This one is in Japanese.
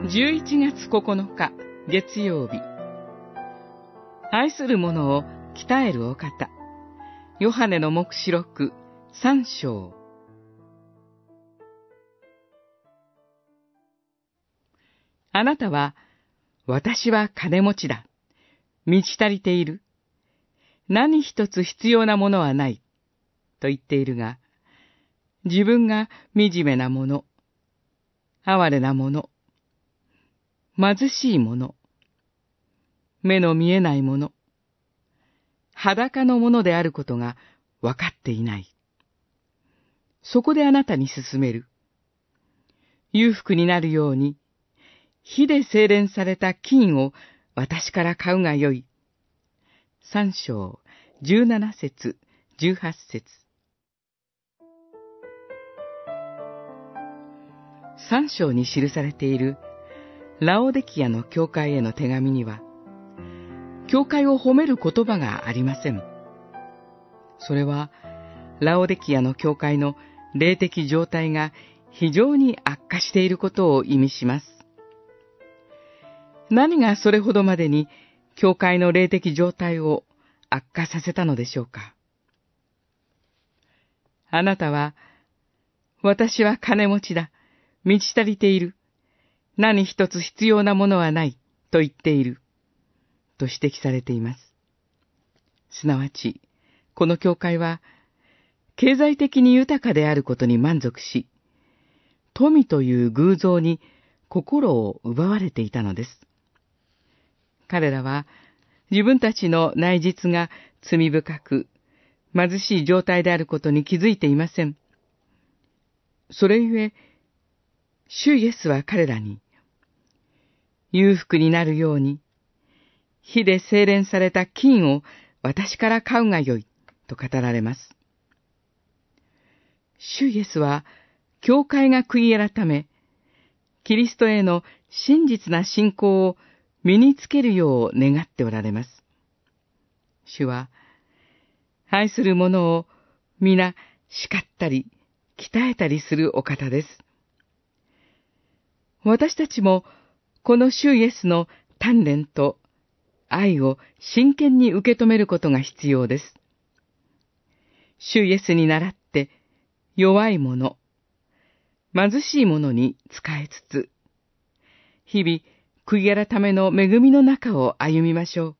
11月9日月曜日愛する者を鍛えるお方ヨハネの目視録三章あなたは私は金持ちだ。満ち足りている。何一つ必要なものはない。と言っているが、自分が惨めなもの、哀れなもの、貧しいもの、目の見えないもの、裸のものであることが分かっていない。そこであなたに進める。裕福になるように、火で精錬された金を私から買うがよい。三章、十七節、十八節。三章に記されているラオデキアの教会への手紙には、教会を褒める言葉がありません。それは、ラオデキアの教会の霊的状態が非常に悪化していることを意味します。何がそれほどまでに教会の霊的状態を悪化させたのでしょうかあなたは、私は金持ちだ。満ち足りている。何一つ必要なものはない。と言っている。と指摘されています。すなわち、この教会は、経済的に豊かであることに満足し、富という偶像に心を奪われていたのです。彼らは自分たちの内実が罪深く、貧しい状態であることに気づいていません。それゆえ、主イエスは彼らに、裕福になるように、火で精錬された金を私から買うがよい、と語られます。主イエスは、教会が悔い改め、キリストへの真実な信仰を身につけるよう願っておられます。主は、愛する者を皆叱ったり、鍛えたりするお方です。私たちも、この主イエスの鍛錬と愛を真剣に受け止めることが必要です。主イエスに倣って弱い者、貧しい者に仕えつつ、日々悔い改めの恵みの中を歩みましょう。